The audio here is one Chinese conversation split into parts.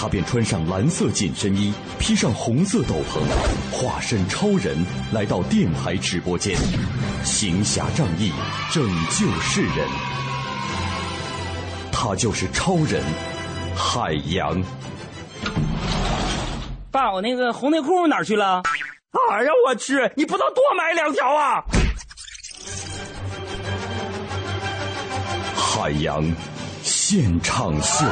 他便穿上蓝色紧身衣，披上红色斗篷，化身超人来到电台直播间，行侠仗义，拯救世人。他就是超人海洋。爸，我那个红内裤哪儿去了？哎呀，我去！你不能多买两条啊！海洋现场秀。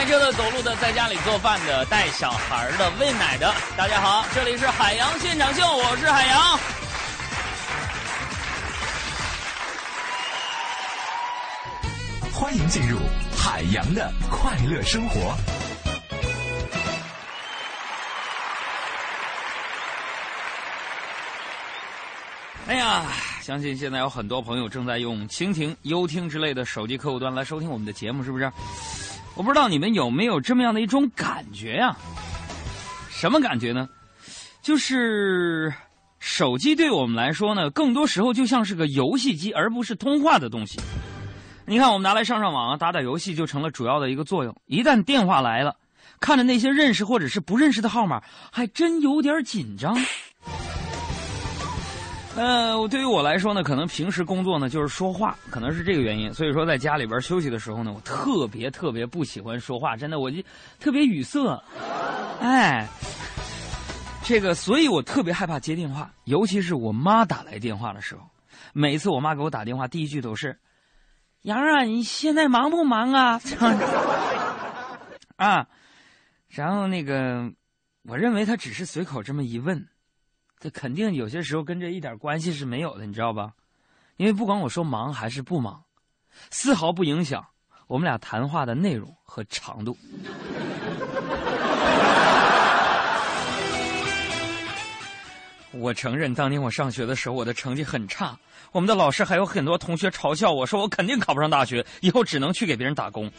开车的、走路的、在家里做饭的、带小孩的、喂奶的，大家好，这里是海洋现场秀，我是海洋。欢迎进入海洋的快乐生活。哎呀，相信现在有很多朋友正在用蜻蜓、优听之类的手机客户端来收听我们的节目，是不是？我不知道你们有没有这么样的一种感觉呀？什么感觉呢？就是手机对我们来说呢，更多时候就像是个游戏机，而不是通话的东西。你看，我们拿来上上网啊，打打游戏就成了主要的一个作用。一旦电话来了，看着那些认识或者是不认识的号码，还真有点紧张。呃，对于我来说呢，可能平时工作呢就是说话，可能是这个原因。所以说，在家里边休息的时候呢，我特别特别不喜欢说话，真的，我就特别语塞。哎，这个，所以我特别害怕接电话，尤其是我妈打来电话的时候。每次我妈给我打电话，第一句都是。杨啊，你现在忙不忙啊？啊，然后那个，我认为他只是随口这么一问，这肯定有些时候跟这一点关系是没有的，你知道吧？因为不管我说忙还是不忙，丝毫不影响我们俩谈话的内容和长度。我承认，当年我上学的时候，我的成绩很差。我们的老师还有很多同学嘲笑我说，我肯定考不上大学，以后只能去给别人打工。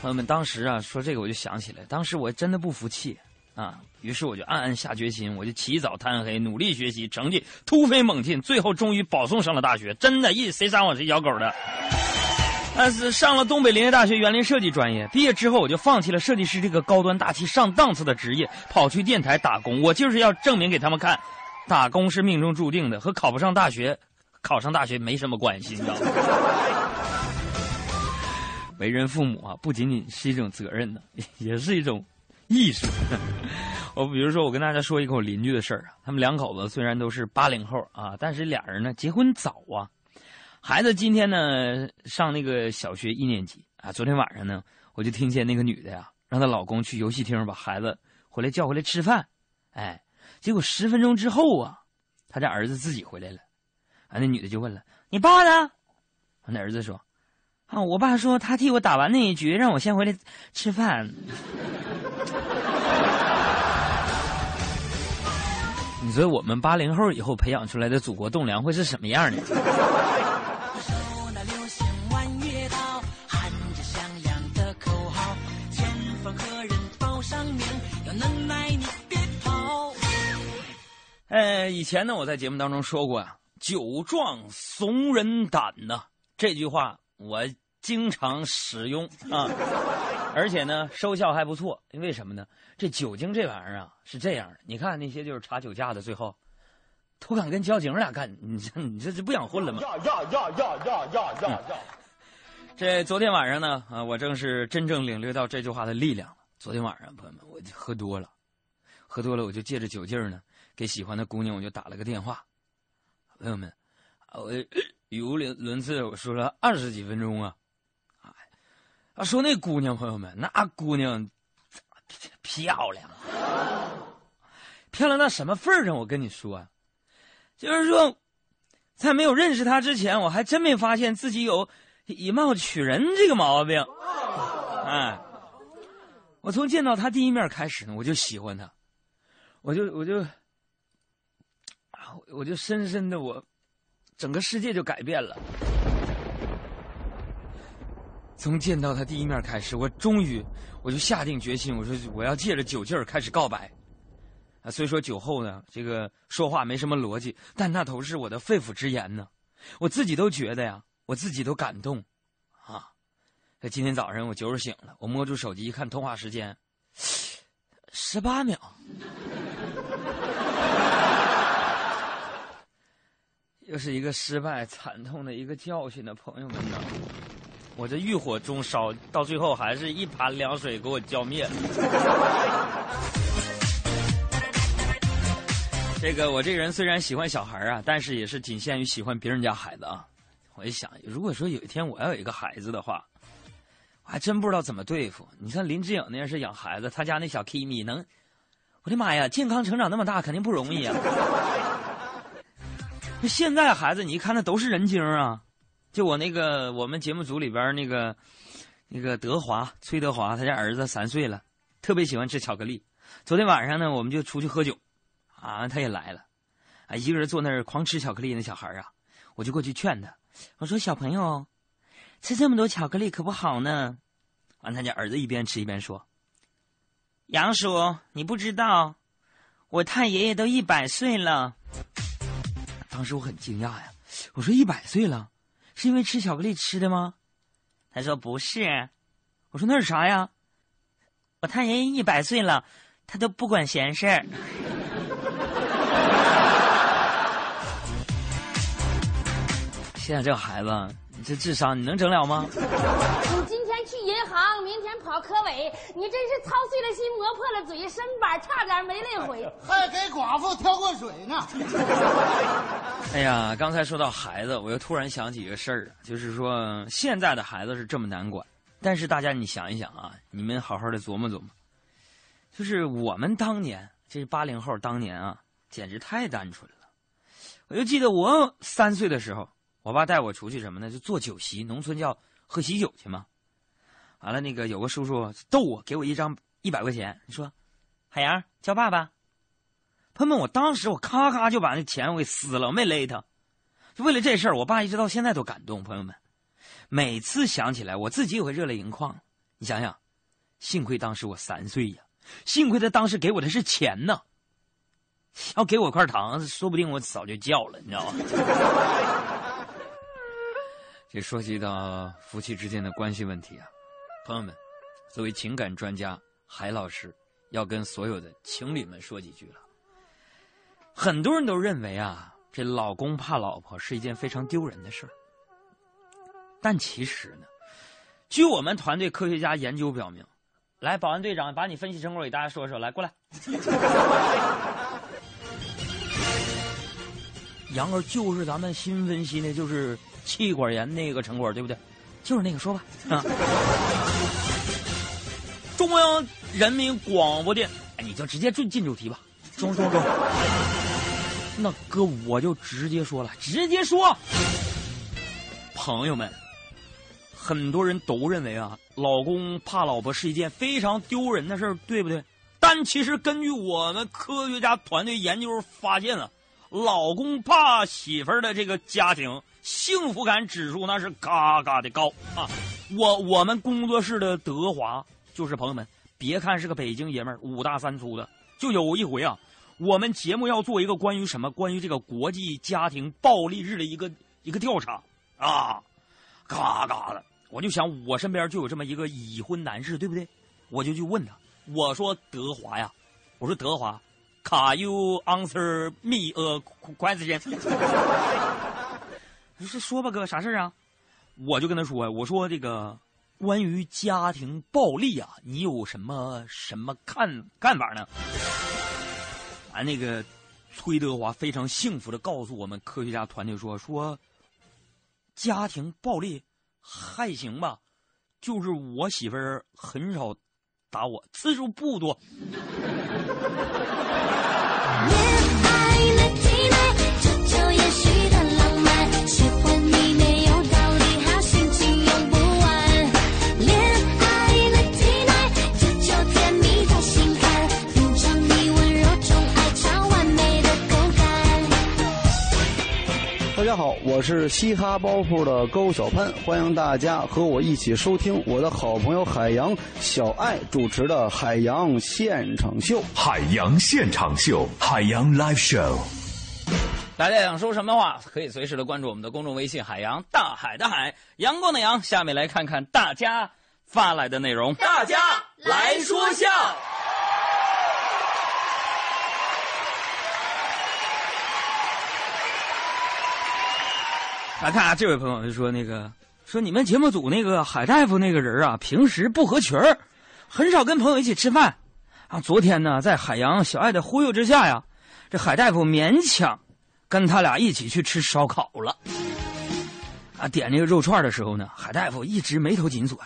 朋友们，当时啊，说这个我就想起来，当时我真的不服气啊，于是我就暗暗下决心，我就起早贪黑努力学习，成绩突飞猛进，最后终于保送上了大学。真的，一谁让我谁咬狗的？但是上了东北林业大学园林设计专业，毕业之后我就放弃了设计师这个高端大气上档次的职业，跑去电台打工。我就是要证明给他们看。打工是命中注定的，和考不上大学、考上大学没什么关系，你知道吗？为人父母啊，不仅仅是一种责任呢，也是一种艺术。我比如说，我跟大家说一个我邻居的事儿啊，他们两口子虽然都是八零后啊，但是俩人呢结婚早啊。孩子今天呢上那个小学一年级啊，昨天晚上呢，我就听见那个女的呀，让她老公去游戏厅把孩子回来叫回来吃饭，哎。结果十分钟之后啊，他家儿子自己回来了，啊，那女的就问了：“你爸呢？”那儿子说：“啊，我爸说他替我打完那一局，让我先回来吃饭。”你说我们八零后以后培养出来的祖国栋梁会是什么样的？呃，以前呢，我在节目当中说过呀，“酒壮怂人胆”呐，这句话我经常使用啊，而且呢，收效还不错。为什么呢？这酒精这玩意儿啊，是这样的。你看那些就是查酒驾的，最后都敢跟交警俩干，你这你这是不想混了吗？呀呀呀呀呀呀呀呀！这昨天晚上呢，啊，我正是真正领略到这句话的力量了。昨天晚上，朋友们，我就喝多了，喝多了，我就借着酒劲儿呢。给喜欢的姑娘，我就打了个电话。朋友们，我语无伦伦次，我说了二十几分钟啊。啊，说那姑娘，朋友们，那姑娘漂亮，漂亮到什么份儿上？我跟你说，就是说，在没有认识他之前，我还真没发现自己有以貌取人这个毛病。哎，我从见到他第一面开始呢，我就喜欢他，我就我就我就深深的我，整个世界就改变了。从见到他第一面开始，我终于我就下定决心，我说我要借着酒劲儿开始告白。啊，虽说酒后呢，这个说话没什么逻辑，但那都是我的肺腑之言呢。我自己都觉得呀，我自己都感动，啊。这今天早上我酒醒了，我摸住手机一看，通话时间十八秒。又是一个失败惨痛的一个教训呢，朋友们呢。我这欲火中烧，到最后还是一盘凉水给我浇灭了。这个我这个人虽然喜欢小孩啊，但是也是仅限于喜欢别人家孩子啊。我一想，如果说有一天我要有一个孩子的话，我还真不知道怎么对付。你像林志颖那样是养孩子，他家那小 Kimi 能，我的妈呀，健康成长那么大肯定不容易啊。那 现在孩子，你一看那都是人精啊。就我那个我们节目组里边那个那个德华崔德华，他家儿子三岁了，特别喜欢吃巧克力。昨天晚上呢，我们就出去喝酒，啊，他也来了，啊，一个人坐那儿狂吃巧克力。那小孩啊，我就过去劝他，我说：“小朋友，吃这么多巧克力可不好呢。”完，他家儿子一边吃一边说：“杨叔，你不知道，我太爷爷都一百岁了。”当时我很惊讶呀，我说：“一百岁了？”是因为吃巧克力吃的吗？他说不是。我说那是啥呀？我太爷爷一百岁了，他都不管闲事儿。现在这孩子，你这智商你能整了吗？行，明天跑科委，你真是操碎了心，磨破了嘴，身板差点没累毁，还给寡妇挑过水呢。哎呀，刚才说到孩子，我又突然想起一个事儿，就是说现在的孩子是这么难管，但是大家你想一想啊，你们好好的琢磨琢磨，就是我们当年，这是八零后当年啊，简直太单纯了。我就记得我三岁的时候，我爸带我出去什么呢？就做酒席，农村叫喝喜酒去嘛。完了，那个有个叔叔逗我，给我一张一百块钱，你说，海洋叫爸爸。朋友们，我当时我咔咔就把那钱我给撕了，我没勒他，就为了这事儿，我爸一直到现在都感动。朋友们，每次想起来，我自己也会热泪盈眶。你想想，幸亏当时我三岁呀，幸亏他当时给我的是钱呢，要给我块糖，说不定我早就叫了，你知道吗？这说起到夫妻之间的关系问题啊。朋友们，作为情感专家，海老师要跟所有的情侣们说几句了。很多人都认为啊，这老公怕老婆是一件非常丢人的事儿。但其实呢，据我们团队科学家研究表明，来，保安队长把你分析成果给大家说说，来过来。杨儿就是咱们新分析的，就是气管炎那个成果，对不对？就是那个，说吧啊！中央人民广播电，哎，你就直接进进主题吧，中中中。那哥，我就直接说了，直接说。朋友们，很多人都认为啊，老公怕老婆是一件非常丢人的事儿，对不对？但其实根据我们科学家团队研究发现啊，老公怕媳妇儿的这个家庭。幸福感指数那是嘎嘎的高啊！我我们工作室的德华就是朋友们，别看是个北京爷们儿，五大三粗的，就有一回啊，我们节目要做一个关于什么，关于这个国际家庭暴力日的一个一个调查啊，嘎嘎的，我就想我身边就有这么一个已婚男士，对不对？我就去问他，我说德华呀，我说德华，Can you answer me a question？你 说说吧，哥，啥事啊？我就跟他说，我说这个关于家庭暴力啊，你有什么什么看看法呢？啊那个崔德华非常幸福的告诉我们科学家团队说说，家庭暴力还行吧，就是我媳妇儿很少打我，次数不多。家好，我是嘻哈包袱的高小潘，欢迎大家和我一起收听我的好朋友海洋小爱主持的海洋现场秀。海洋现场秀，海洋 live show。大家想说什么话，可以随时的关注我们的公众微信“海洋大海的海阳光的阳”。下面来看看大家发来的内容。大家来说笑。来看啊，这位朋友就说那个说你们节目组那个海大夫那个人啊，平时不合群儿，很少跟朋友一起吃饭。啊，昨天呢，在海洋小爱的忽悠之下呀，这海大夫勉强跟他俩一起去吃烧烤了。啊，点这个肉串的时候呢，海大夫一直眉头紧锁。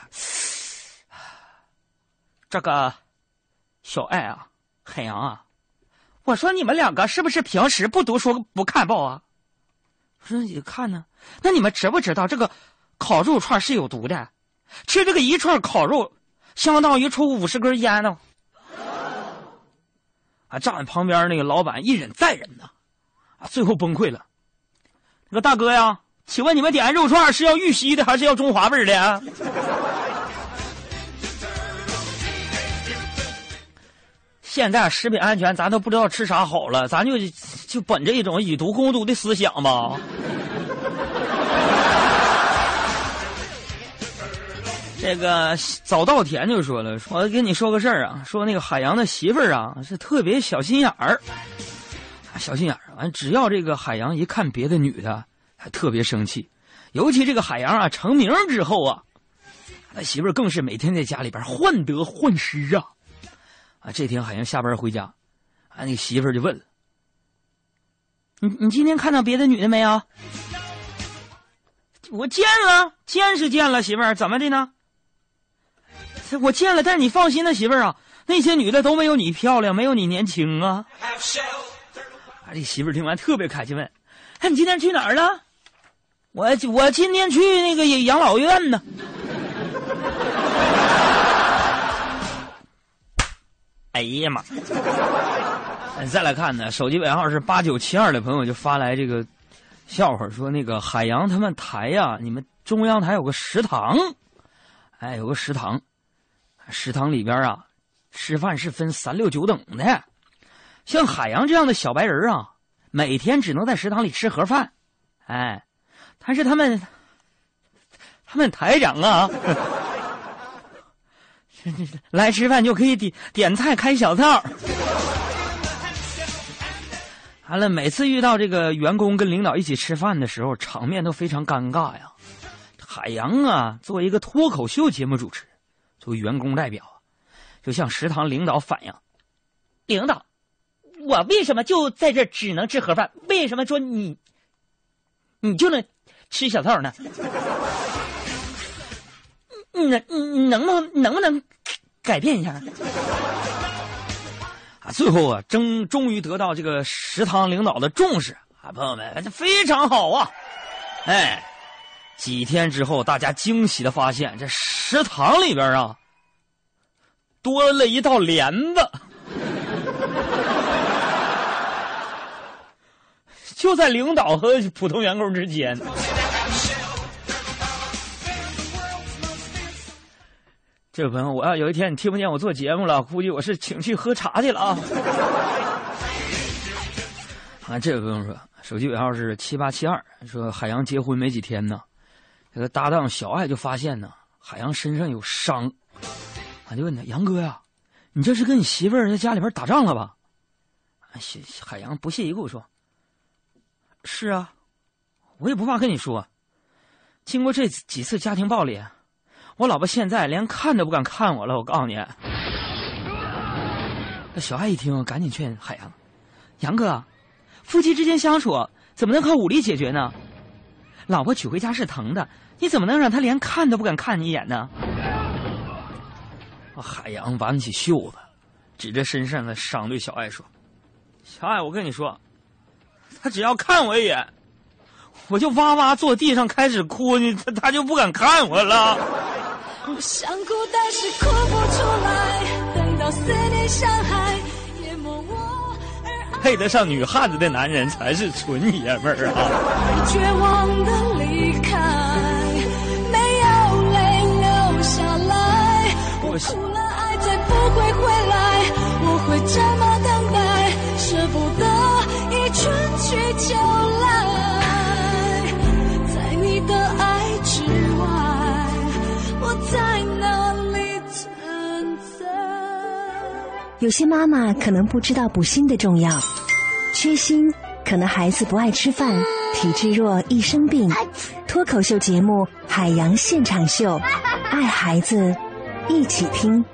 这个小爱啊，海洋啊，我说你们两个是不是平时不读书不看报啊？我说你看呢，那你们知不知道这个烤肉串是有毒的？吃这个一串烤肉，相当于抽五十根烟呢。啊，站在旁边那个老板一忍再忍呐，啊，最后崩溃了。那个大哥呀，请问你们点肉串是要玉溪的还是要中华味的？现在食品安全咱都不知道吃啥好了，咱就就本着一种以毒攻毒的思想吧。这个早稻田就说了，我跟你说个事儿啊，说那个海洋的媳妇儿啊是特别小心眼儿，小心眼儿。完，只要这个海洋一看别的女的，还特别生气。尤其这个海洋啊成名之后啊，他媳妇儿更是每天在家里边患得患失啊。啊，这天海洋下班回家，啊，那媳妇儿就问了：“你你今天看到别的女的没有？”我见了，见是见了，媳妇儿怎么的呢？我见了，但是你放心的，媳妇儿啊，那些女的都没有你漂亮，没有你年轻啊。啊，这媳妇儿听完特别开心，问：“哎，你今天去哪儿了？”我我今天去那个养老院呢。哎呀妈！你再来看呢，手机尾号是八九七二的朋友就发来这个笑话，说那个海洋他们台呀，你们中央台有个食堂，哎，有个食堂，食堂里边啊，吃饭是分三六九等的，像海洋这样的小白人啊，每天只能在食堂里吃盒饭，哎，但是他们，他们台长啊。来吃饭就可以点点菜开小灶。完了，每次遇到这个员工跟领导一起吃饭的时候，场面都非常尴尬呀。海洋啊，作为一个脱口秀节目主持，为员工代表，就向食堂领导反映：领导，我为什么就在这只能吃盒饭？为什么说你，你就能吃小灶呢？你能你能不能能不能改变一下？啊，最后啊，终终于得到这个食堂领导的重视啊，朋友们，这非常好啊！哎，几天之后，大家惊喜的发现，这食堂里边啊，多了一道帘子，就在领导和普通员工之间。这位朋友，我要有一天你听不见我做节目了，估计我是请去喝茶去了啊！啊，这位朋友说，手机尾号是七八七二，说海洋结婚没几天呢，这个搭档小爱就发现呢，海洋身上有伤，俺就问他杨哥呀，你这是跟你媳妇儿在家里边打仗了吧？海海洋不屑一顾说：“是啊，我也不怕跟你说，经过这几次家庭暴力。”我老婆现在连看都不敢看我了，我告诉你。那小爱一听，赶紧劝海洋：“杨哥，夫妻之间相处怎么能靠武力解决呢？老婆娶回家是疼的，你怎么能让她连看都不敢看你一眼呢？”海洋挽起袖子，指着身上的伤对小爱说：“小爱，我跟你说，他只要看我一眼，我就哇哇坐地上开始哭，你他他就不敢看我了。”想哭，但是哭不出来。等到思念像海淹没我，配得上女汉子的男人才是纯爷们儿啊！绝望的离开，没有泪流下来。我哭不会回来，我会这么等待，舍不得一春去秋来，在你的爱之外，我在哪里存在？有些妈妈可能不知道补锌的重要，缺锌可能孩子不爱吃饭，体质弱易生病。脱口秀节目《海洋现场秀》，爱孩子，一起听。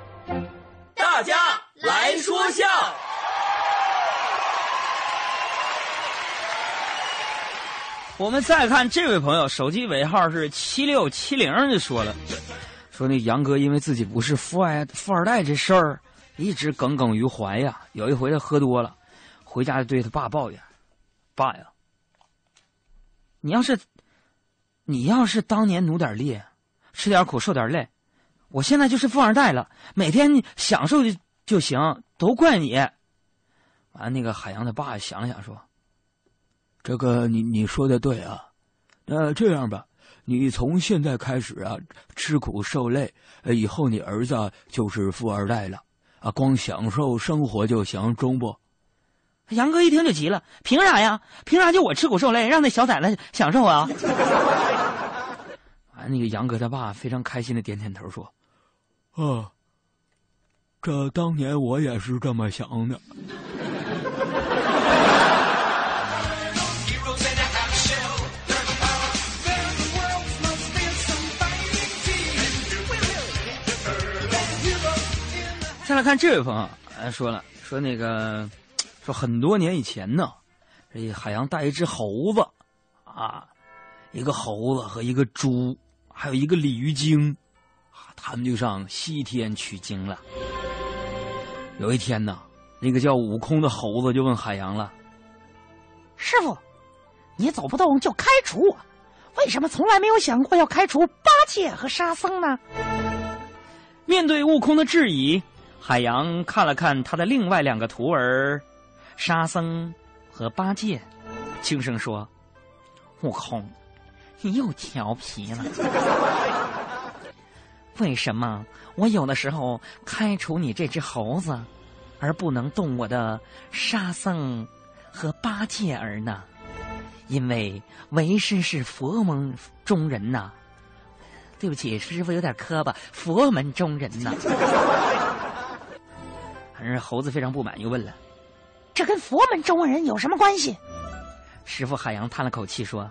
我们再看这位朋友，手机尾号是七六七零，就说了，说那杨哥因为自己不是富二富二代这事儿，一直耿耿于怀呀。有一回他喝多了，回家就对他爸抱怨：“爸呀，你要是你要是当年努点力，吃点苦受点累，我现在就是富二代了，每天享受就就行，都怪你。”完，那个海洋的爸想了想说。这个你你说的对啊，那这样吧，你从现在开始啊，吃苦受累，以后你儿子就是富二代了啊，光享受生活就行，中不？杨哥一听就急了，凭啥呀？凭啥就我吃苦受累，让那小崽子享受啊？完，那个杨哥他爸非常开心的点点头说：“啊，这当年我也是这么想的。”再来看这位朋友，说了说那个，说很多年以前呢，这海洋带一只猴子，啊，一个猴子和一个猪，还有一个鲤鱼精，他们就上西天取经了。有一天呢，那个叫悟空的猴子就问海洋了：“师傅，你走不动就开除我，为什么从来没有想过要开除八戒和沙僧呢？”面对悟空的质疑。海洋看了看他的另外两个徒儿，沙僧和八戒，轻声说：“悟空，你又调皮了。为什么我有的时候开除你这只猴子，而不能动我的沙僧和八戒儿呢？因为为师是佛门中人呐。对不起，师傅有点磕巴，佛门中人呐。”反正猴子非常不满，又问了：“这跟佛门中人有什么关系？”师傅海洋叹了口气说：“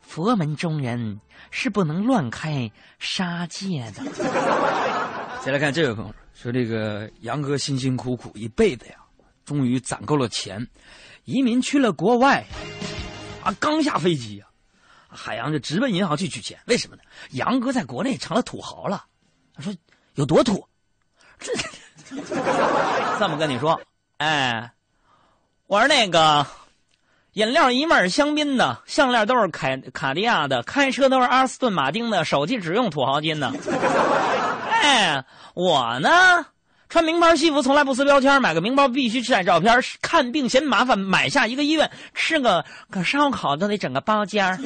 佛门中人是不能乱开杀戒的。”再来看这位朋友说：“这个杨哥辛辛苦苦一辈子呀，终于攒够了钱，移民去了国外。啊，刚下飞机呀，海洋就直奔银行去取钱。为什么呢？杨哥在国内成了土豪了。他说：“有多土？这。”么跟你说，哎，我说那个饮料一面是香槟的，项链都是凯卡地亚的，开车都是阿斯顿马丁的，手机只用土豪金的。哎，我呢，穿名牌西服从来不撕标签，买个名包必须晒照片，看病嫌麻烦，买下一个医院，吃个个烧烤都得整个包间儿。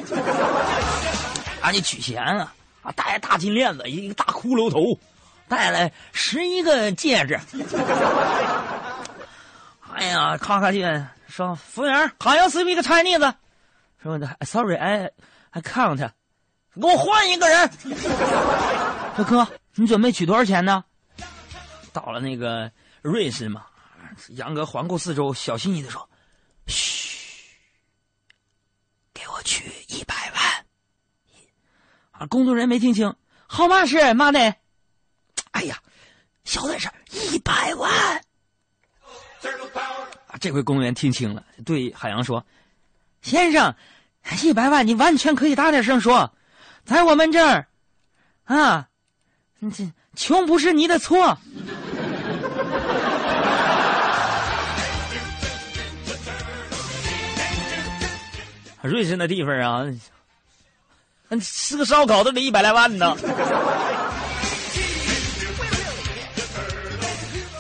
啊，你取钱啊，啊，戴大金链子，一个大骷髅头。带来十一个戒指，哎呀，咔咔进说服务员，好像 speak Chinese，说的 sorry，哎 I can't，给我换一个人。说哥，你准备取多少钱呢？到了那个瑞士嘛，杨哥环顾四周，小心翼翼的说：“嘘，给我取一百万。”啊，工作人员没听清，号码是妈的。哎呀，小点声，一百万！啊，这回公务员听清了，对海洋说：“先生，一百万你完全可以大点声说，在我们这儿，啊，这穷不是你的错。”瑞士那地方啊，吃个烧烤都得一百来万呢。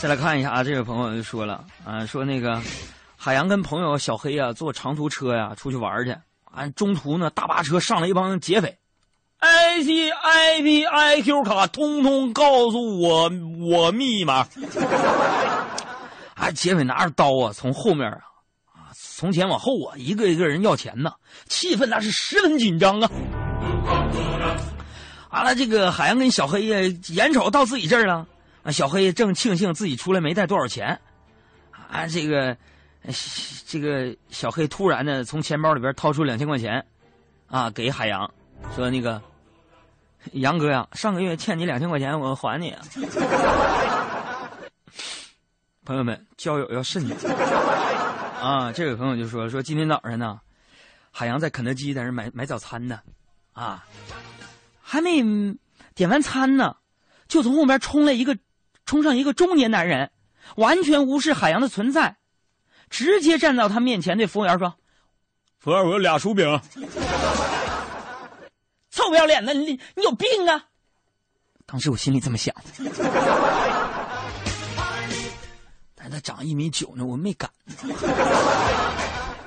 再来看一下啊，这位朋友就说了啊，说那个海洋跟朋友小黑啊坐长途车呀出去玩去啊中途呢，大巴车上了一帮劫匪，I C I P I Q 卡，通通告诉我我密码。啊，劫匪拿着刀啊，从后面啊，啊，从前往后啊，一个一个人要钱呢，气氛那是十分紧张啊。完了，这个海洋跟小黑呀，眼瞅到自己这儿了，啊，小黑正庆幸自己出来没带多少钱，啊，这个。这个小黑突然呢，从钱包里边掏出两千块钱，啊，给海洋，说：“那个杨哥呀，上个月欠你两千块钱，我还你。”朋友们，交友要慎重啊！这位朋友就说：“说今天早上呢，海洋在肯德基在那买买早餐呢，啊，还没点完餐呢，就从后边冲来一个，冲上一个中年男人，完全无视海洋的存在。”直接站到他面前，对服务员说：“服务员，我有俩薯饼。”臭不要脸的，你你有病啊！当时我心里这么想，但是他长一米九呢，我没敢。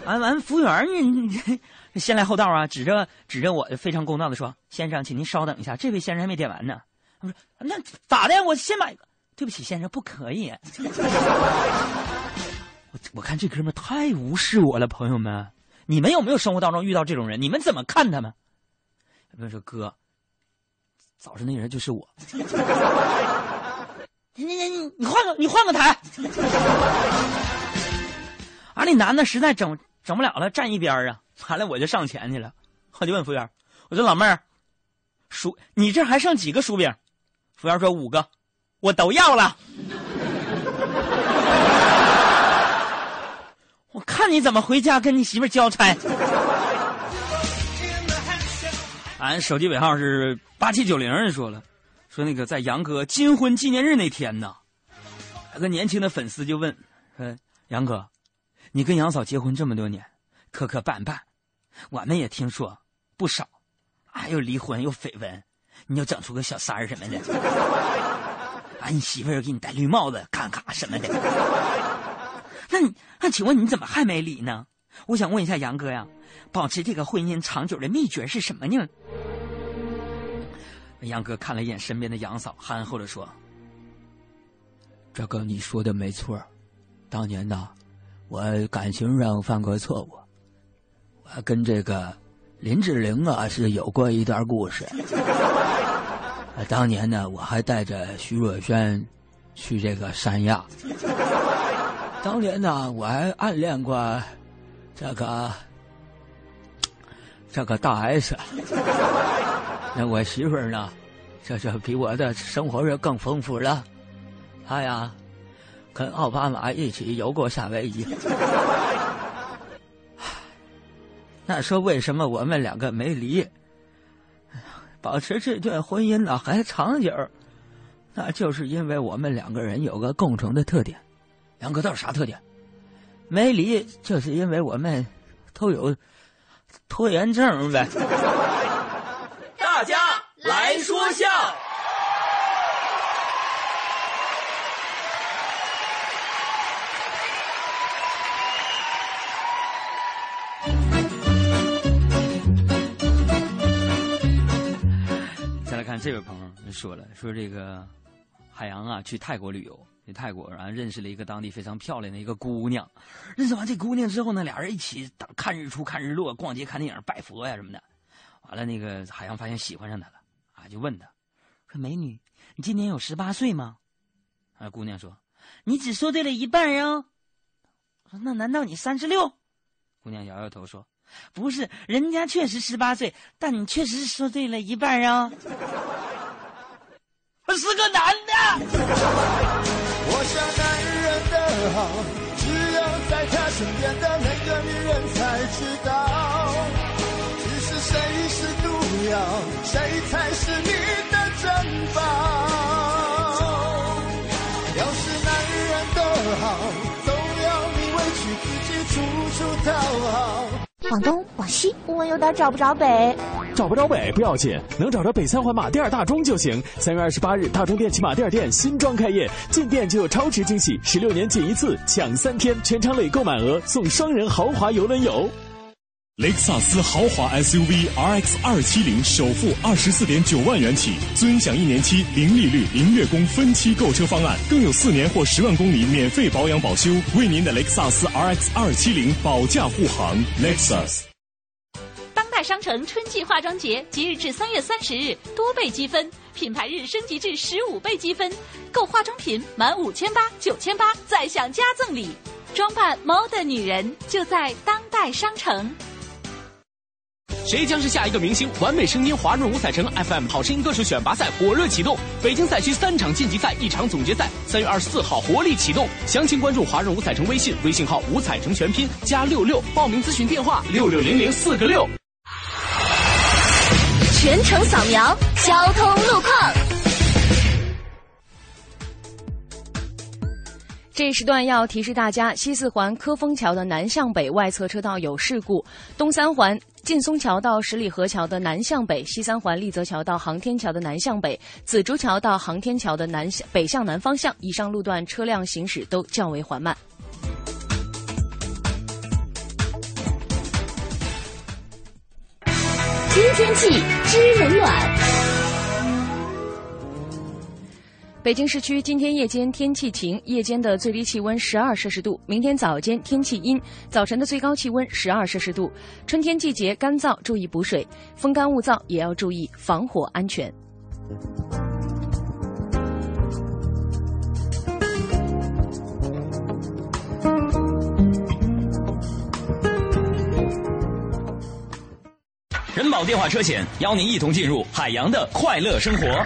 完完，服务员你你先来后到啊！指着指着我，非常公道的说：“先生，请您稍等一下，这位先生还没点完呢。”我说：“那咋的？我先买。”对不起，先生，不可以。我我看这哥们太无视我了，朋友们，你们有没有生活当中遇到这种人？你们怎么看他们？有人说哥，早上那人就是我。你你你你换个你换个台。啊，那男的实在整整不了了，站一边啊。完了我就上前去了，我就问服务员，我说老妹儿，薯你这还剩几个薯饼？服务员说五个，我都要了。我看你怎么回家跟你媳妇交差。俺手机尾号是八七九零，人说了，说那个在杨哥金婚纪念日那天呢，有个年轻的粉丝就问，说杨哥，你跟杨嫂结婚这么多年，磕磕绊绊，我们也听说不少，啊又离婚又绯闻，你又整出个小三儿什么的，啊你媳妇儿给你戴绿帽子，看看什么的。那你那请问你怎么还没离呢？我想问一下杨哥呀，保持这个婚姻长久的秘诀是什么呢？杨哥看了一眼身边的杨嫂，憨厚的说：“这个你说的没错，当年呢，我感情上犯过错误，我跟这个林志玲啊是有过一段故事。啊当年呢，我还带着徐若瑄去这个三亚。”当年呢，我还暗恋过这个这个大 S。那我媳妇儿呢，这这比我的生活是更丰富了。她呀，跟奥巴马一起游过夏威夷。那说为什么我们两个没离，保持这段婚姻呢还长久？那就是因为我们两个人有个共同的特点。两个都是啥特点？没离，就是因为我们都有拖延症呗。这位朋友说了，说这个海洋啊，去泰国旅游。去泰国，然后认识了一个当地非常漂亮的一个姑娘。认识完这姑娘之后呢，俩人一起看日出、看日落、逛街、看电影、拜佛呀什么的。完了，那个海洋发现喜欢上她了，啊，就问她，说：“美女，你今年有十八岁吗？”啊，姑娘说：“你只说对了一半哟。”说：“那难道你三十六？”姑娘摇摇头说：“不是，人家确实十八岁，但你确实说对了一半啊。”我是个男的。我想男人的好，只有在他身边的那个女人才知道。其实谁是毒药，谁才是你的珍宝。要是男人的好，总要你委屈自己，处处讨好。往东，往西，我有点找不着北。找不着北不要紧，能找着北三环马甸大中就行。三月二十八日，大中电器马甸店新装开业，进店就有超值惊喜，十六年仅一次，抢三天，全场累购满额送双人豪华游轮游。雷克萨斯豪华 SUV RX 二七零首付二十四点九万元起，尊享一年期零利率、零月供分期购车方案，更有四年或十万公里免费保养保修，为您的雷克萨斯 RX 二七零保驾护航。Lexus。当代商城春季化妆节即日至三月三十日，多倍积分，品牌日升级至十五倍积分，购化妆品满五千八、九千八再享加赠礼，装扮 model 女人就在当代商城。谁将是下一个明星？完美声音华润五彩城 FM 好声音歌手选拔赛火热启动，北京赛区三场晋级赛，一场总决赛，三月二十四号活力启动。详情关注华润五彩城微信，微信号五彩城全拼加六六，报名咨询电话六六零零四个六。全程扫描交通路况。这一时段要提示大家，西四环科丰桥的南向北外侧车道有事故，东三环劲松桥到十里河桥的南向北，西三环丽泽桥到航天桥的南向北，紫竹桥到航天桥的南向北向南方向，以上路段车辆行驶都较为缓慢。听天气知冷暖。北京市区今天夜间天气晴，夜间的最低气温十二摄氏度。明天早间天气阴，早晨的最高气温十二摄氏度。春天季节干燥，注意补水，风干物燥也要注意防火安全。人保电话车险邀您一同进入海洋的快乐生活。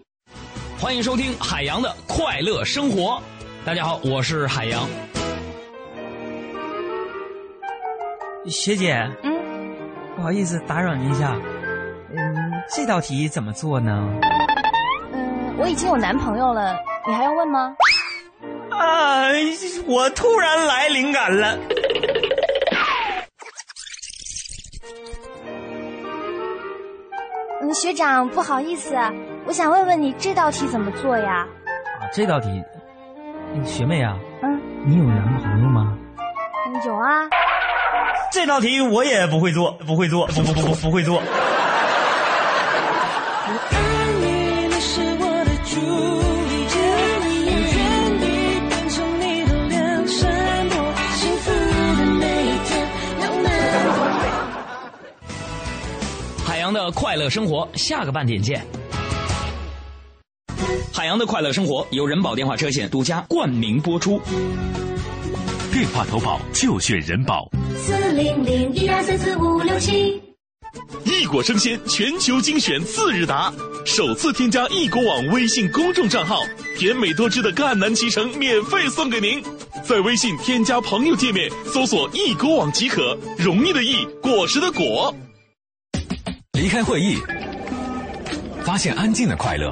欢迎收听海洋的快乐生活。大家好，我是海洋。学姐，嗯，不好意思打扰您一下，嗯，这道题怎么做呢？嗯，我已经有男朋友了，你还要问吗？啊，我突然来灵感了。嗯，学长，不好意思，我想问问你这道题怎么做呀？啊，这道题，学妹啊，嗯，你有男朋友吗？嗯有啊。这道题我也不会做，不会做，不不不不不会做。海洋的快乐生活，下个半点见。海洋的快乐生活由人保电话车险独家冠名播出。电话投保就选人保。四零零一二三四五六七。异果生鲜全球精选次日达，首次添加异果网微信公众账号，甜美多汁的赣南脐橙免费送给您。在微信添加朋友界面搜索“异果网”即可，容易的易，果实的果。离开会议，发现安静的快乐；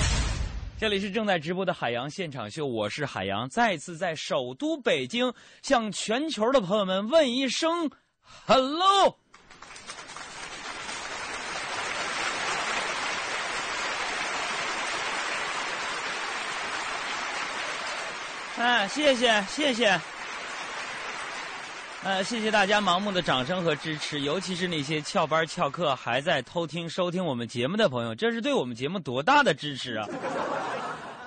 这里是正在直播的海洋现场秀，我是海洋，再次在首都北京向全球的朋友们问一声 “hello”。哎，谢谢谢谢，呃，谢谢大家盲目的掌声和支持，尤其是那些翘班翘课还在偷听收听我们节目的朋友，这是对我们节目多大的支持啊！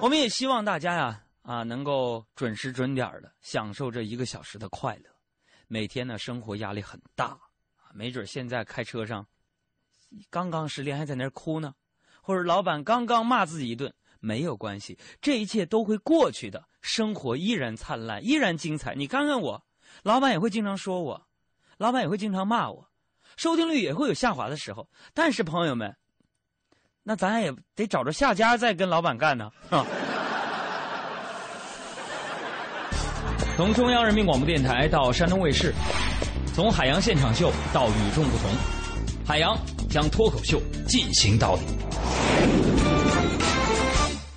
我们也希望大家呀啊能够准时准点的享受这一个小时的快乐。每天呢，生活压力很大，没准现在开车上刚刚失恋还在那儿哭呢，或者老板刚刚骂自己一顿，没有关系，这一切都会过去的，生活依然灿烂，依然精彩。你看看我，老板也会经常说我，老板也会经常骂我，收听率也会有下滑的时候。但是朋友们，那咱也得找着下家再跟老板干呢。从中央人民广播电台到山东卫视，从海洋现场秀到与众不同，海洋将脱口秀进行到底。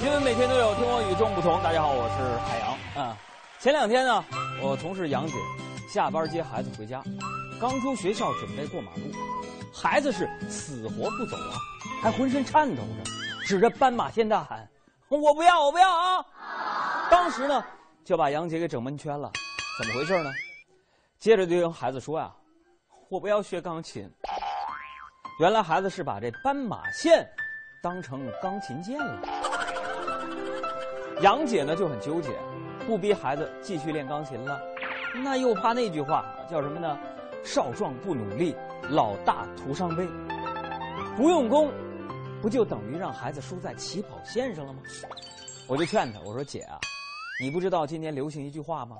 因为每天都有听我与众不同。大家好，我是海洋啊。前两天呢，我同事杨姐下班接孩子回家，刚出学校准备过马路，孩子是死活不走啊，还浑身颤抖着，指着斑马线大喊：“我不要，我不要啊！”当时呢，就把杨姐给整蒙圈了。怎么回事呢？接着就跟孩子说呀：“我不要学钢琴。”原来孩子是把这斑马线当成钢琴键了。杨姐呢就很纠结，不逼孩子继续练钢琴了，那又怕那句话叫什么呢？少壮不努力，老大徒伤悲。不用功，不就等于让孩子输在起跑线上了吗？我就劝她，我说姐啊，你不知道今年流行一句话吗？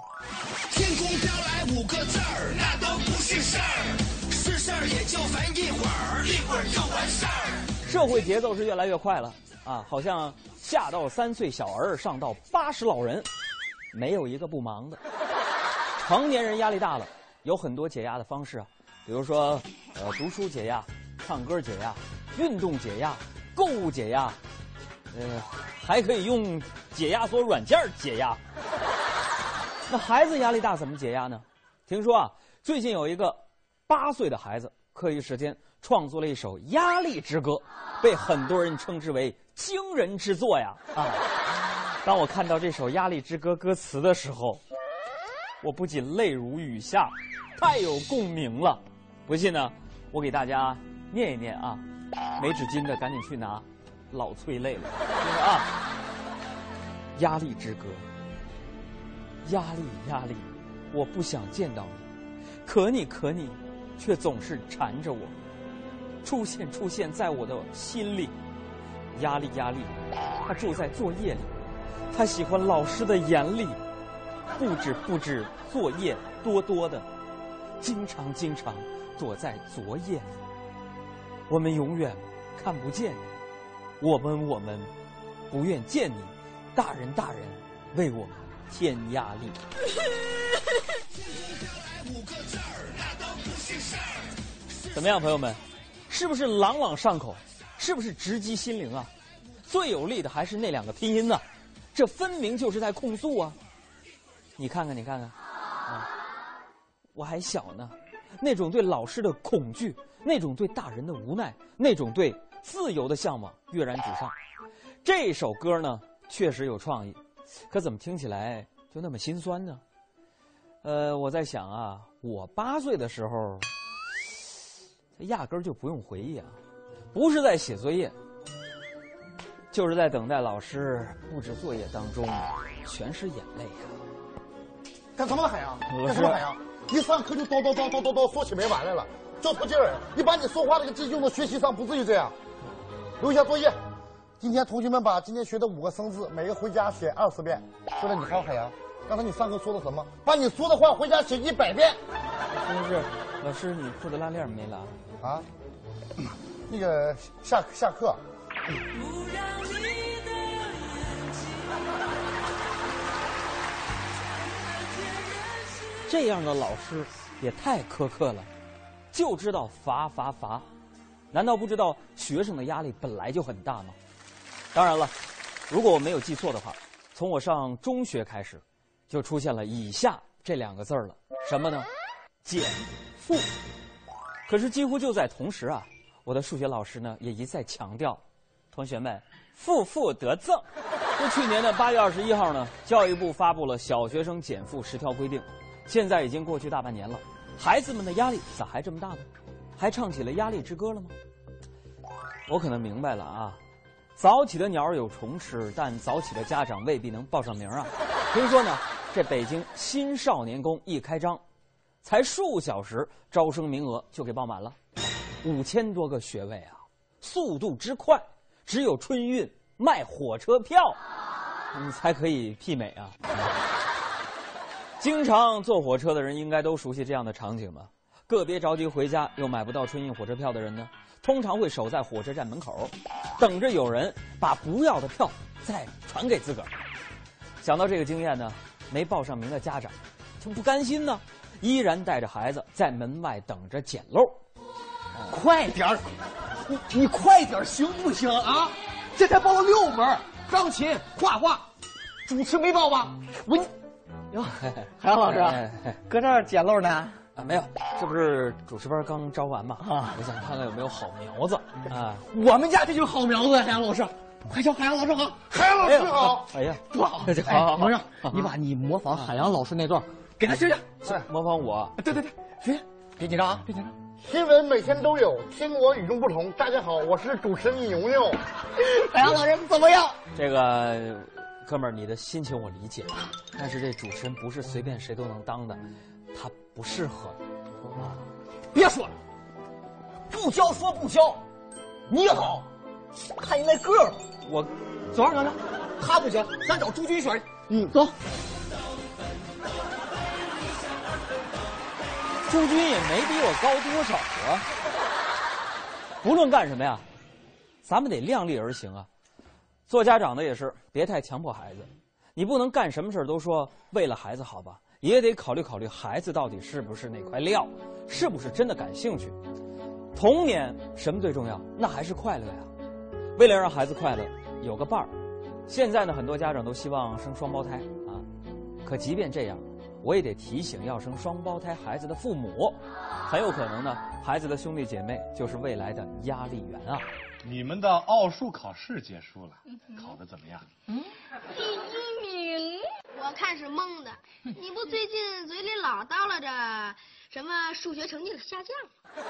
天空飘来五个字儿，那都不是事儿，是事儿也就烦一会儿，一会儿就完事儿。社会节奏是越来越快了啊，好像。下到三岁小儿，上到八十老人，没有一个不忙的。成年人压力大了，有很多解压的方式啊，比如说，呃，读书解压，唱歌解压，运动解压，购物解压，呃，还可以用解压缩软件解压。那孩子压力大怎么解压呢？听说啊，最近有一个八岁的孩子，课余时间创作了一首《压力之歌》，被很多人称之为。惊人之作呀！啊，当我看到这首《压力之歌》歌词的时候，我不仅泪如雨下，太有共鸣了。不信呢，我给大家念一念啊。没纸巾的赶紧去拿，老催泪了。听着啊，《压力之歌》，压力压力，我不想见到你，可你可你，却总是缠着我，出现出现在我的心里。压力，压力，他住在作业里，他喜欢老师的严厉，布置布置作业多多的，经常经常躲在作业里。我们永远看不见你，我们我们不愿见你，大人大人为我们添压力。怎么样，朋友们，是不是朗朗上口？是不是直击心灵啊？最有力的还是那两个拼音呢，这分明就是在控诉啊！你看看，你看看，啊，我还小呢，那种对老师的恐惧，那种对大人的无奈，那种对自由的向往跃然纸上。这首歌呢，确实有创意，可怎么听起来就那么心酸呢？呃，我在想啊，我八岁的时候，压根儿就不用回忆啊。不是在写作业，就是在等待老师布置作业当中，全是眼泪呀！干什么了，海洋？干什么，海洋？一上课就叨叨叨叨叨叨说起没完来了，交出劲儿！你把你说话那个劲用到学习上，不至于这样。留下作业，今天同学们把今天学的五个生字，每个回家写二十遍。说了，你还有海洋，刚才你上课说的什么？把你说的话回家写一百遍。真是，老师，你裤子拉链没拉？啊？那个下下课，这样的老师也太苛刻了，就知道罚罚罚，难道不知道学生的压力本来就很大吗？当然了，如果我没有记错的话，从我上中学开始，就出现了以下这两个字了，什么呢？减负。可是几乎就在同时啊。我的数学老师呢也一再强调，同学们，负负得正。就去年的八月二十一号呢，教育部发布了小学生减负十条规定，现在已经过去大半年了，孩子们的压力咋还这么大呢？还唱起了压力之歌了吗？我可能明白了啊，早起的鸟儿有虫吃，但早起的家长未必能报上名啊。听说呢，这北京新少年宫一开张，才数小时，招生名额就给报满了，五千多个学位啊，速度之快，只有春运卖火车票，你才可以媲美啊。经常坐火车的人应该都熟悉这样的场景吧？个别着急回家又买不到春运火车票的人呢，通常会守在火车站门口，等着有人把不要的票再传给自个儿。想到这个经验呢，没报上名的家长就不甘心呢，依然带着孩子在门外等着捡漏。快点儿，你你快点儿行不行啊？这才报了六门，钢琴、画画，主持没报吧？我你哟，海洋老师搁这儿捡漏呢？啊，没有，这不是主持班刚招完吗？啊，我想看看有没有好苗子啊。我们家这就是好苗子，海洋老师，快叫海洋老师好，海洋老师好，哎呀，多好！这好好好王让，你把你模仿海洋老师那段给他学学。是模仿我。对对对，学学，别紧张啊，别紧张。新闻每天都有，听我与众不同。大家好，我是主持人牛牛。海洋老师怎么样？这个哥们儿，你的心情我理解，但是这主持人不是随便谁都能当的，他不适合啊。别说了，不教说不教，你好，看你那个儿，我走上走上，他不行，咱找朱军选去。嗯，走。朱军也没比我高多少啊。不论干什么呀，咱们得量力而行啊。做家长的也是，别太强迫孩子。你不能干什么事都说为了孩子好吧，也得考虑考虑孩子到底是不是那块料，是不是真的感兴趣。童年什么最重要？那还是快乐呀。为了让孩子快乐，有个伴儿。现在呢，很多家长都希望生双胞胎啊，可即便这样，我也得提醒要生双胞胎孩子的父母，很有可能呢，孩子的兄弟姐妹就是未来的压力源啊。你们的奥数考试结束了，考的怎么样？嗯，第一名。我看是蒙的。你不最近嘴里老叨唠着什么数学成绩下降？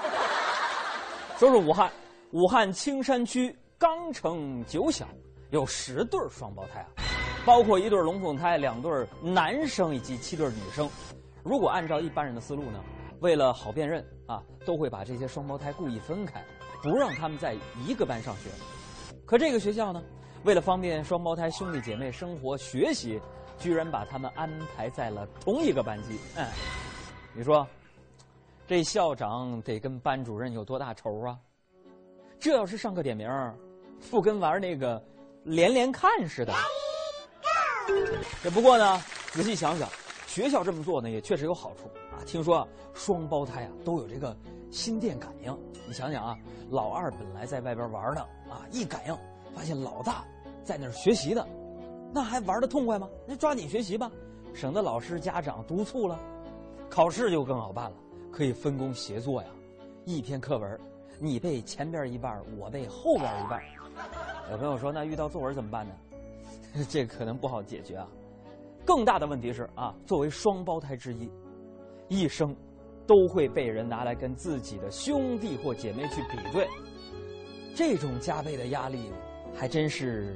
说说武汉，武汉青山区钢城九小有十对双胞胎啊，包括一对龙凤胎、两对男生以及七对女生。如果按照一般人的思路呢，为了好辨认啊，都会把这些双胞胎故意分开，不让他们在一个班上学。可这个学校呢，为了方便双胞胎兄弟姐妹生活学习，居然把他们安排在了同一个班级。哎，你说，这校长得跟班主任有多大仇啊？这要是上课点名，不跟玩那个连连看似的。这不过呢，仔细想想，学校这么做呢，也确实有好处啊。听说啊，双胞胎啊都有这个心电感应。你想想啊，老二本来在外边玩呢，啊，一感应发现老大在那儿学习呢，那还玩的痛快吗？那抓紧学习吧，省得老师家长督促了。考试就更好办了，可以分工协作呀。一篇课文，你背前边一半，我背后边一半。有朋友说，那遇到作文怎么办呢？这可能不好解决啊。更大的问题是啊，作为双胞胎之一，一生都会被人拿来跟自己的兄弟或姐妹去比对，这种加倍的压力，还真是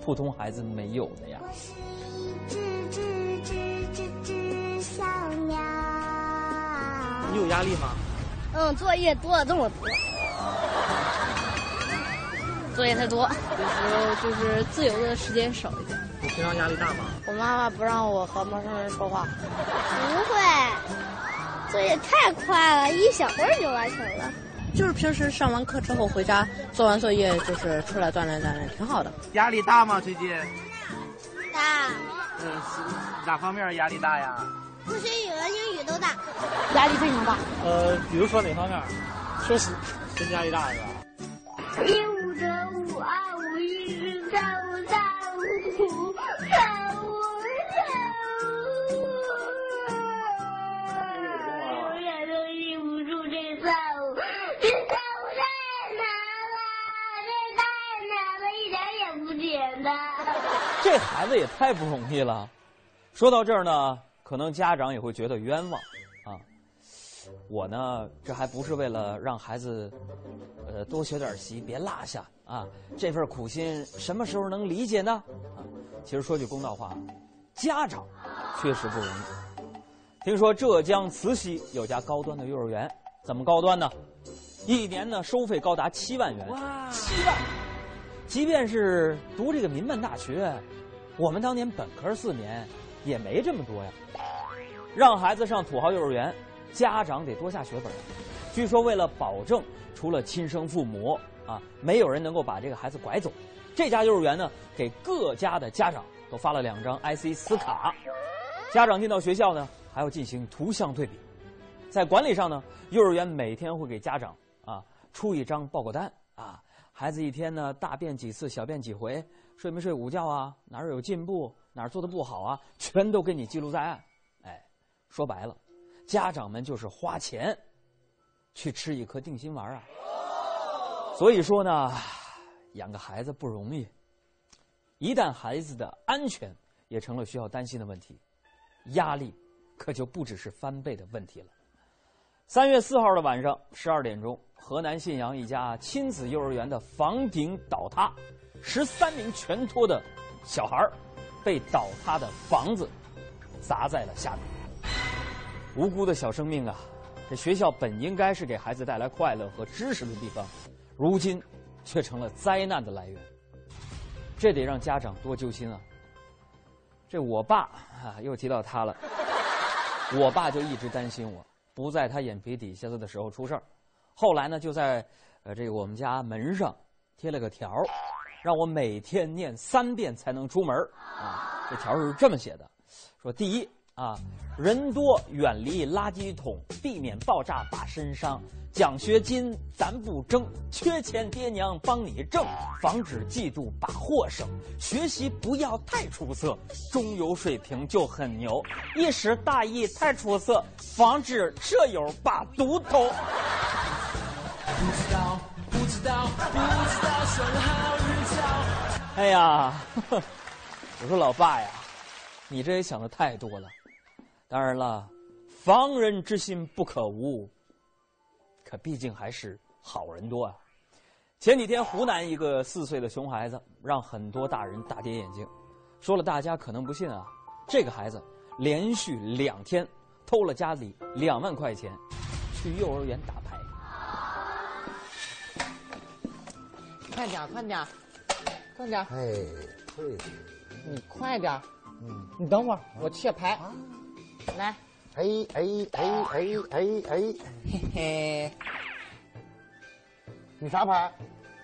普通孩子没有的呀。我是一只只只只只小鸟。你有压力吗？嗯，作业多了这么多。作业太多，有时候就是自由的时间少一点。你平常压力大吗？我妈妈不让我和陌生人说话。不会，作业太快了，一小会儿就完成了。就是平时上完课之后回家做完作业，就是出来锻炼锻炼，挺好的。压力大吗？最近？大。嗯，哪方面压力大呀？数学、语文、英语都大。压力非常大。呃，比如说哪方面？学习，真压力大是吧？一苦，看我五，永远都记不住这三五，这三五太难了，这太难了，一点也不简单。这孩子也太不容易了。说到这儿呢，可能家长也会觉得冤枉，啊，我呢，这还不是为了让孩子，呃，多学点习，别落下啊，这份苦心什么时候能理解呢？其实说句公道话，家长确实不容易。听说浙江慈溪有家高端的幼儿园，怎么高端呢？一年呢收费高达七万元，七万！即便是读这个民办大学，我们当年本科四年也没这么多呀。让孩子上土豪幼儿园，家长得多下血本。据说为了保证除了亲生父母啊，没有人能够把这个孩子拐走，这家幼儿园呢给各家的家长都发了两张 IC 磁卡，家长进到学校呢还要进行图像对比。在管理上呢，幼儿园每天会给家长啊出一张报告单啊，孩子一天呢大便几次，小便几回，睡没睡午觉啊，哪儿有进步，哪儿做的不好啊，全都给你记录在案。哎，说白了，家长们就是花钱去吃一颗定心丸啊。所以说呢，养个孩子不容易，一旦孩子的安全也成了需要担心的问题，压力可就不只是翻倍的问题了。三月四号的晚上十二点钟，河南信阳一家亲子幼儿园的房顶倒塌，十三名全托的小孩被倒塌的房子砸在了下面。无辜的小生命啊！这学校本应该是给孩子带来快乐和知识的地方，如今却成了灾难的来源。这得让家长多揪心啊！这我爸啊，又提到他了。我爸就一直担心我。不在他眼皮底下的时候出事儿，后来呢，就在呃这个我们家门上贴了个条让我每天念三遍才能出门啊。这条是这么写的：说第一啊，人多远离垃圾桶，避免爆炸把身伤。奖学金咱不争，缺钱爹娘帮你挣，防止嫉妒把货省。学习不要太出色，中游水平就很牛。一时大意太出色，防止舍友把毒偷。不知道，不知道，不知道生好日早。哎呀，我说老爸呀，你这也想的太多了。当然了，防人之心不可无。可毕竟还是好人多啊！前几天湖南一个四岁的熊孩子让很多大人大跌眼镜，说了大家可能不信啊，这个孩子连续两天偷了家里两万块钱，去幼儿园打牌。快点，快点，快点！哎，对，你快点，嗯，你等会儿，我切牌，来。哎哎哎哎哎哎，嘿嘿，你啥牌？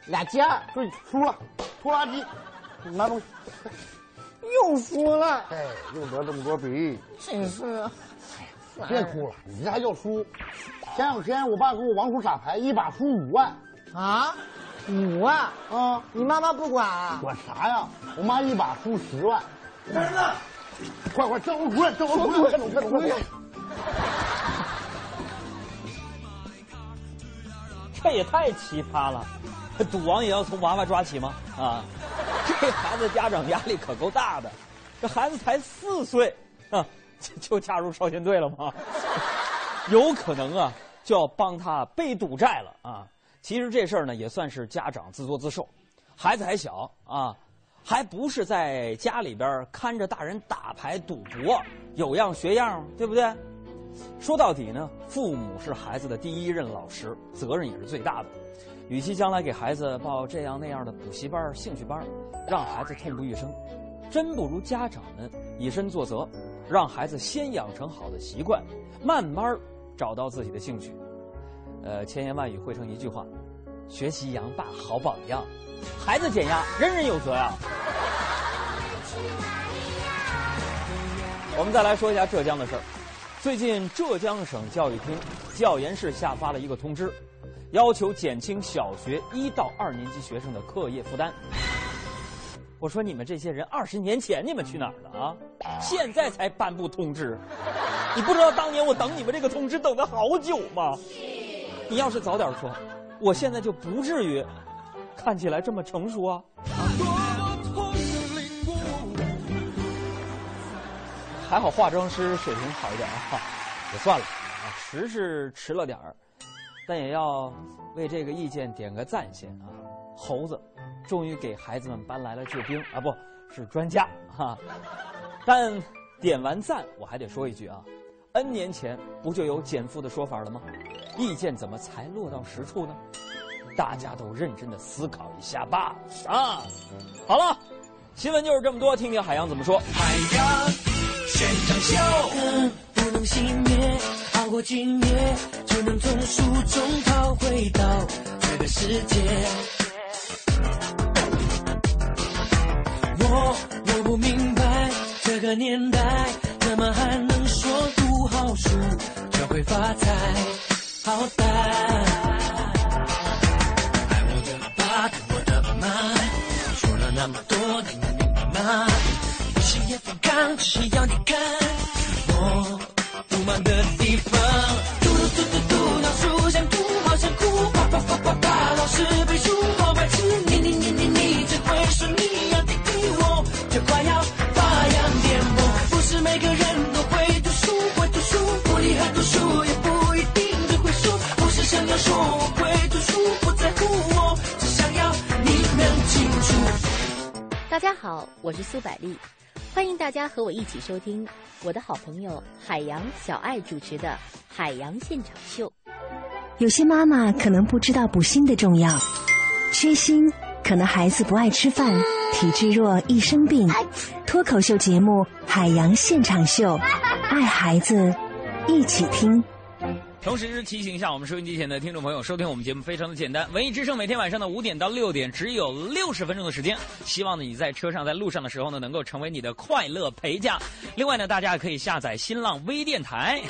俩尖儿，对，输了，拖拉机，拿东西，又输了。哎，又得这么多笔，真是。别哭了，你这还叫输？前两天我爸给我王叔打牌，一把输五万。啊？五万？啊？你妈妈不管啊？管啥呀？我妈一把输十万。儿子，快快叫我主任，叫我主任，快走，快走，快走。这也太奇葩了！赌王也要从娃娃抓起吗？啊，这孩子家长压力可够大的。这孩子才四岁，啊，就加入少先队了吗？有可能啊，就要帮他背赌债了啊！其实这事儿呢，也算是家长自作自受。孩子还小啊，还不是在家里边看着大人打牌赌博，有样学样，对不对？说到底呢，父母是孩子的第一任老师，责任也是最大的。与其将来给孩子报这样那样的补习班、兴趣班，让孩子痛不欲生，真不如家长们以身作则，让孩子先养成好的习惯，慢慢找到自己的兴趣。呃，千言万语汇成一句话：学习杨爸好榜样，孩子减压，人人有责呀。我们再来说一下浙江的事儿。最近，浙江省教育厅教研室下发了一个通知，要求减轻小学一到二年级学生的课业负担。我说你们这些人，二十年前你们去哪儿了啊？现在才颁布通知，你不知道当年我等你们这个通知等的好久吗？你要是早点说，我现在就不至于看起来这么成熟啊！还好化妆师水平好一点啊，也算了，迟是迟了点儿，但也要为这个意见点个赞先啊。猴子终于给孩子们搬来了救兵啊，不是专家哈，但点完赞我还得说一句啊，N 年前不就有减负的说法了吗？意见怎么才落到实处呢？大家都认真的思考一下吧。啊，好了，新闻就是这么多，听听海洋怎么说。海洋现场秀，不能熄灭，熬过今夜，就能从书中逃回到这个世界。我我不明白，这个年代怎么还能说读好书就会发财？好歹爱我的爸，疼我的妈，说了那么多，你能明白吗？不是也反抗，只是要你看我不满的地方。大家好，我是苏百丽，欢迎大家和我一起收听我的好朋友海洋小爱主持的《海洋现场秀》。有些妈妈可能不知道补锌的重要，缺锌可能孩子不爱吃饭，体质弱易生病。脱口秀节目《海洋现场秀》，爱孩子，一起听。同时提醒一下我们收音机前的听众朋友，收听我们节目非常的简单。文艺之声每天晚上的五点到六点，只有六十分钟的时间。希望呢你在车上、在路上的时候呢，能够成为你的快乐陪驾。另外呢，大家可以下载新浪微电台，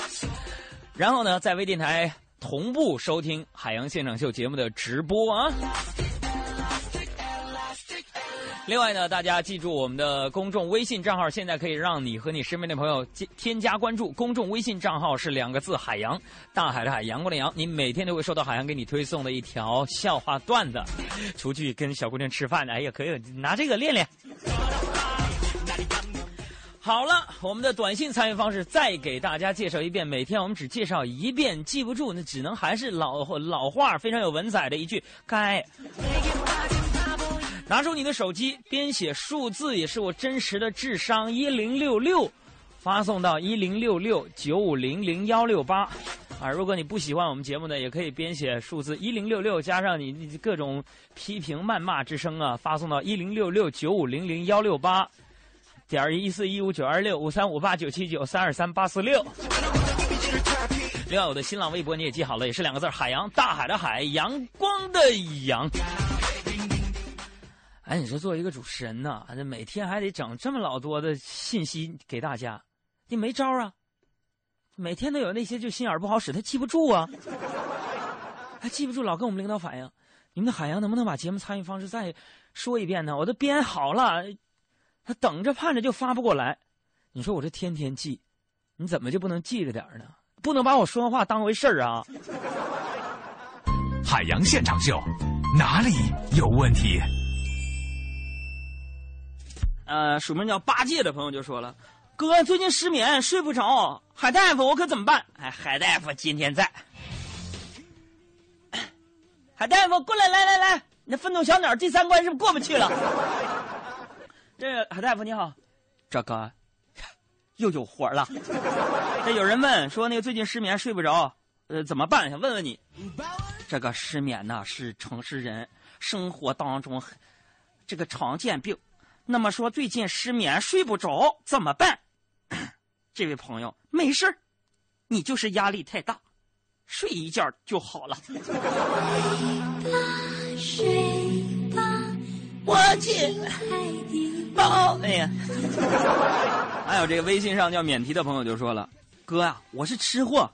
然后呢，在微电台同步收听《海洋现场秀》节目的直播啊。另外呢，大家记住我们的公众微信账号，现在可以让你和你身边的朋友添添加关注。公众微信账号是两个字：海洋，大海的海，阳光的阳。你每天都会收到海洋给你推送的一条笑话段子。出去跟小姑娘吃饭，哎呀，可以拿这个练练。好了，我们的短信参与方式再给大家介绍一遍。每天我们只介绍一遍，记不住那只能还是老老话，非常有文采的一句“该”。拿出你的手机，编写数字也是我真实的智商一零六六，发送到一零六六九五零零幺六八。啊，如果你不喜欢我们节目呢，也可以编写数字一零六六加上你你各种批评谩骂之声啊，发送到一零六六九五零零幺六八。点一四一五九二六五三五八九七九三二三八四六。另外，我的新浪微博你也记好了，也是两个字：海洋，大海的海，阳光的阳。哎，你说作为一个主持人呐，这每天还得整这么老多的信息给大家，你没招啊？每天都有那些就心眼不好使，他记不住啊，还记不住，老跟我们领导反映，你们的海洋能不能把节目参与方式再说一遍呢？我都编好了，他等着盼着就发不过来。你说我这天天记，你怎么就不能记着点呢？不能把我说的话当回事儿啊！海洋现场秀，哪里有问题？呃，署名叫八戒的朋友就说了：“哥，最近失眠，睡不着，海大夫，我可怎么办？”哎，海大夫今天在。海大夫，过来，来来来，你那愤怒小鸟第三关是不是过不去了？这海大夫你好，这个又有活了。这有人问说那个最近失眠睡不着，呃，怎么办？想问问你，这个失眠呢是城市人生活当中这个常见病。那么说最近失眠睡不着怎么办？这位朋友没事，你就是压力太大，睡一觉就好了。睡吧，我去，宝，哎呀！还有这个微信上叫免提的朋友就说了：“哥啊、我是吃货，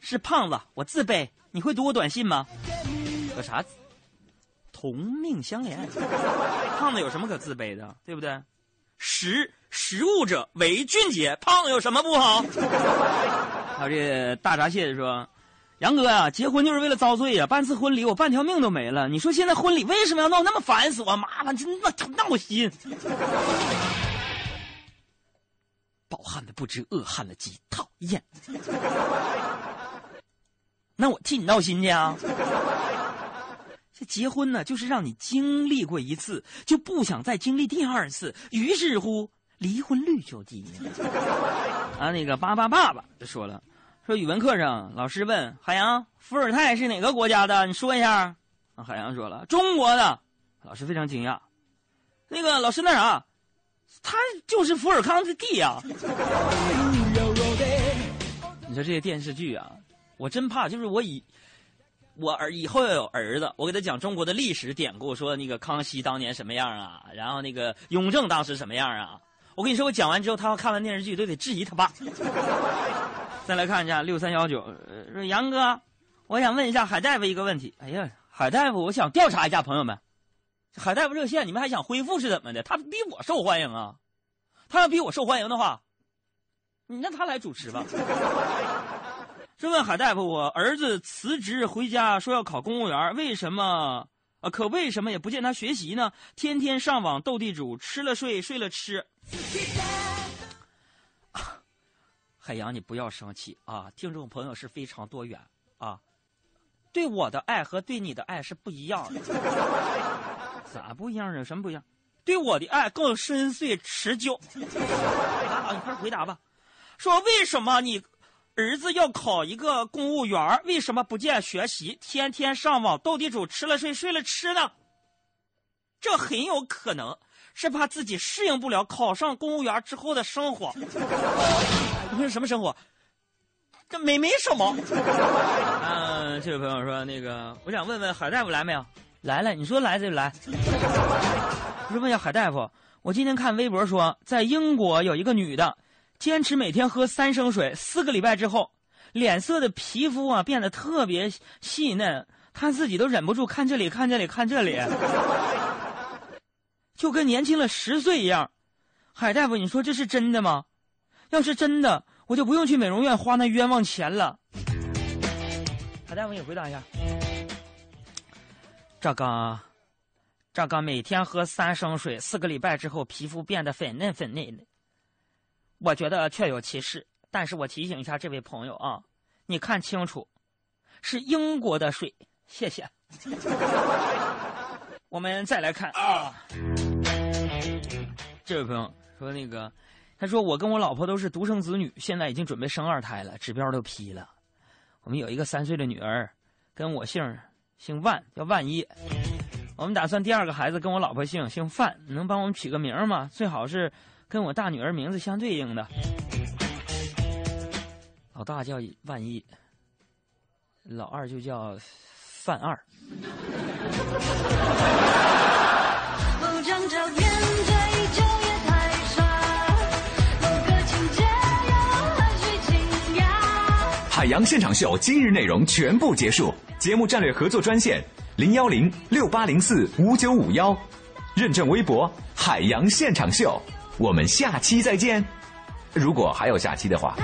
是胖子，我自卑，你会读我短信吗？”有啥？同命相连，胖子有什么可自卑的，对不对？食食物者为俊杰，胖有什么不好？还有这大闸蟹说：“杨哥呀、结婚就是为了遭罪呀、办次婚礼我半条命都没了。你说现在婚礼为什么要弄那么繁琐、麻烦，真那闹心。”饱汉子不知饿汉子饥，讨厌。那我替你闹心去啊！结婚呢，就是让你经历过一次，就不想再经历第二次，于是乎离婚率就低。啊，那个巴巴爸爸就说了，说语文课上老师问海洋，伏尔泰是哪个国家的？你说一下。啊，海洋说了，中国的。老师非常惊讶，那个老师那啥，他就是伏尔康的弟呀。你说这些电视剧啊，我真怕，就是我以我儿以后要有儿子，我给他讲中国的历史典故，说那个康熙当年什么样啊，然后那个雍正当时什么样啊。我跟你说，我讲完之后，他要看完电视剧都得质疑他爸。再来看一下六三幺九，说杨哥，我想问一下海大夫一个问题。哎呀，海大夫，我想调查一下朋友们。海大夫热线，你们还想恢复是怎么的？他比我受欢迎啊！他要比我受欢迎的话，你让他来主持吧。是问海大夫，我儿子辞职回家说要考公务员，为什么？啊，可为什么也不见他学习呢？天天上网斗地主，吃了睡，睡了吃。海洋，你不要生气啊！听众朋友是非常多元啊，对我的爱和对你的爱是不一样的。咋不一样呢？什么不一样？对我的爱更深邃持久。啊，你快回答吧。说为什么你儿子要考一个公务员？为什么不见学习，天天上网斗地主，吃了睡，睡了吃呢？这很有可能是怕自己适应不了考上公务员之后的生活。你说什么生活？这没没什么。嗯，这位朋友说，那个我想问问海大夫来没有？来了，你说来就来。我说问一下海大夫，我今天看微博说，在英国有一个女的，坚持每天喝三升水，四个礼拜之后，脸色的皮肤啊变得特别细嫩，他自己都忍不住看这里看这里看这里，就跟年轻了十岁一样。海大夫，你说这是真的吗？要是真的，我就不用去美容院花那冤枉钱了。海大夫，你回答一下。赵刚，赵刚每天喝三升水，四个礼拜之后皮肤变得粉嫩粉嫩的，我觉得确有其事。但是我提醒一下这位朋友啊，你看清楚，是英国的税。谢谢。我们再来看啊，这位朋友说那个，他说我跟我老婆都是独生子女，现在已经准备生二胎了，指标都批了。我们有一个三岁的女儿，跟我姓。姓万，叫万一。我们打算第二个孩子跟我老婆姓，姓范。能帮我们取个名吗？最好是跟我大女儿名字相对应的。老大叫万一，老二就叫范二。海洋现场秀今日内容全部结束。节目战略合作专线零幺零六八零四五九五幺，认证微博海洋现场秀。我们下期再见。如果还有下期的话。